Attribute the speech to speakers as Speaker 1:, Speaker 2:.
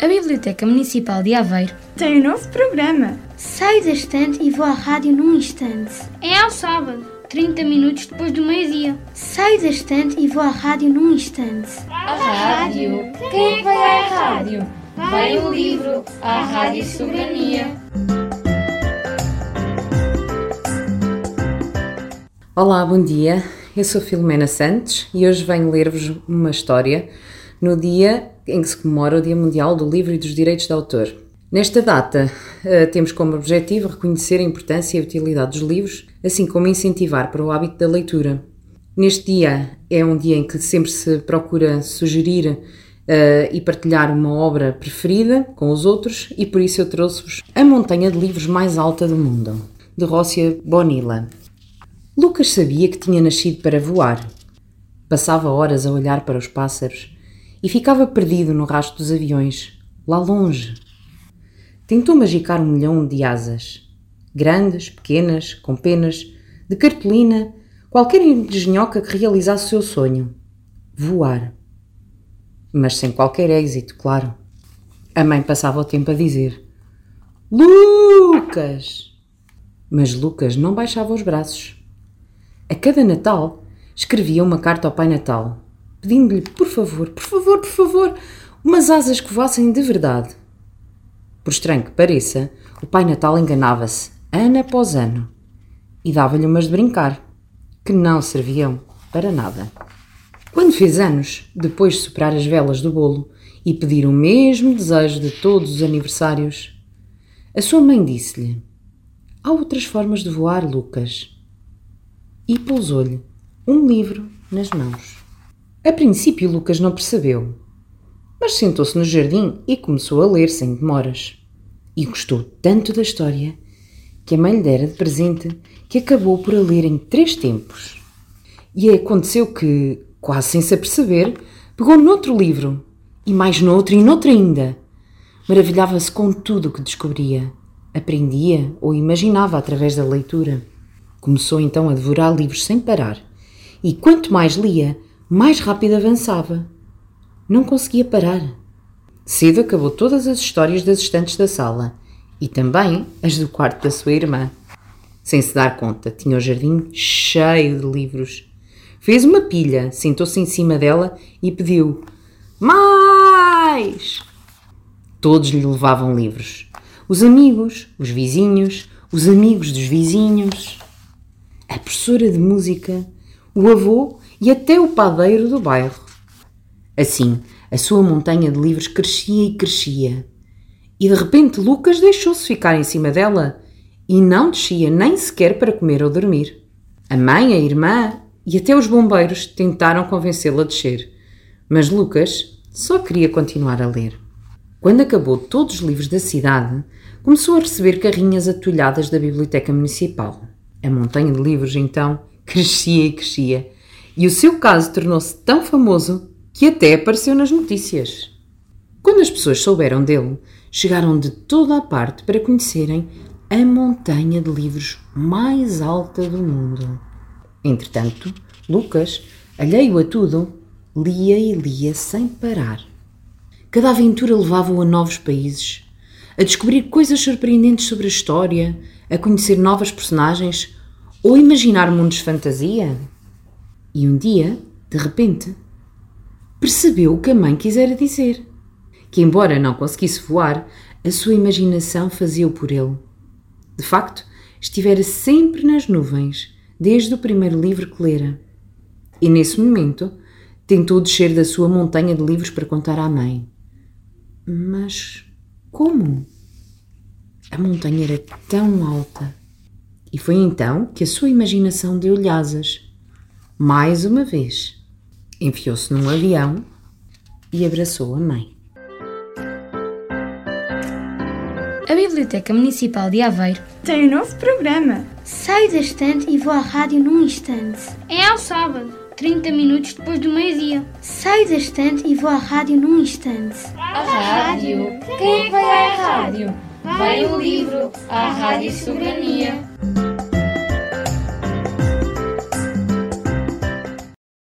Speaker 1: A Biblioteca Municipal de Aveiro
Speaker 2: tem um novo programa.
Speaker 3: Saio da estante e vou à rádio num instante.
Speaker 4: É ao sábado, 30 minutos depois do meio-dia.
Speaker 3: Saio da estante e vou à rádio num instante.
Speaker 5: A rádio? Quem é que vai à rádio? Vai o livro, a Rádio Soberania.
Speaker 6: Olá, bom dia. Eu sou Filomena Santos e hoje venho ler-vos uma história no dia em que se comemora o Dia Mundial do Livro e dos Direitos de Autor. Nesta data, eh, temos como objetivo reconhecer a importância e a utilidade dos livros, assim como incentivar para o hábito da leitura. Neste dia é um dia em que sempre se procura sugerir uh, e partilhar uma obra preferida com os outros, e por isso eu trouxe-vos A Montanha de Livros Mais Alta do Mundo, de Rócia Bonilla. Lucas sabia que tinha nascido para voar. Passava horas a olhar para os pássaros e ficava perdido no rastro dos aviões, lá longe. Tentou magicar um milhão de asas, grandes, pequenas, com penas, de cartolina, qualquer engenhoca que realizasse o seu sonho: voar. Mas sem qualquer êxito, claro. A mãe passava o tempo a dizer: Lucas! Mas Lucas não baixava os braços. A cada Natal escrevia uma carta ao Pai Natal pedindo-lhe, por favor, por favor, por favor, umas asas que voassem de verdade. Por estranho que pareça, o Pai Natal enganava-se, ano após ano, e dava-lhe umas de brincar, que não serviam para nada. Quando fez anos, depois de soprar as velas do bolo e pedir o mesmo desejo de todos os aniversários, a sua mãe disse-lhe: Há outras formas de voar, Lucas. E pousou-lhe um livro nas mãos. A princípio, Lucas não percebeu, mas sentou-se no jardim e começou a ler sem demoras. E gostou tanto da história que a mãe lhe dera de presente que acabou por a ler em três tempos. E aconteceu que, quase sem se aperceber, pegou noutro livro, e mais noutro e noutro ainda. Maravilhava-se com tudo o que descobria, aprendia ou imaginava através da leitura. Começou então a devorar livros sem parar, e quanto mais lia, mais rápido avançava. Não conseguia parar. Cedo acabou todas as histórias das estantes da sala e também as do quarto da sua irmã. Sem se dar conta, tinha o jardim cheio de livros. Fez uma pilha, sentou-se em cima dela e pediu: Mais! Todos lhe levavam livros. Os amigos, os vizinhos, os amigos dos vizinhos. A professora de música, o avô e até o padeiro do bairro. Assim, a sua montanha de livros crescia e crescia. E de repente Lucas deixou-se ficar em cima dela e não descia nem sequer para comer ou dormir. A mãe, a irmã e até os bombeiros tentaram convencê-la a descer, mas Lucas só queria continuar a ler. Quando acabou todos os livros da cidade, começou a receber carrinhas atulhadas da biblioteca municipal. A montanha de livros, então, crescia e crescia e o seu caso tornou-se tão famoso que até apareceu nas notícias. Quando as pessoas souberam dele, chegaram de toda a parte para conhecerem a montanha de livros mais alta do mundo. Entretanto, Lucas, alheio a tudo, lia e lia sem parar. Cada aventura levava-o a novos países, a descobrir coisas surpreendentes sobre a história, a conhecer novas personagens ou imaginar mundos de fantasia. E um dia, de repente, percebeu o que a mãe quisera dizer: que, embora não conseguisse voar, a sua imaginação fazia-o por ele. De facto, estivera sempre nas nuvens, desde o primeiro livro que lera. E nesse momento, tentou descer da sua montanha de livros para contar à mãe. Mas como? A montanha era tão alta. E foi então que a sua imaginação deu-lhe asas mais uma vez. Enfiou-se num avião e abraçou a mãe.
Speaker 1: A Biblioteca Municipal de Aveiro
Speaker 2: tem um novo programa.
Speaker 3: Saio da estante e vou à rádio num instante.
Speaker 4: É ao sábado, 30 minutos depois do meio-dia.
Speaker 3: Saio da estante e vou à rádio num instante.
Speaker 5: A rádio? Quem é vai à rádio? Vai o livro, a Rádio Soberania.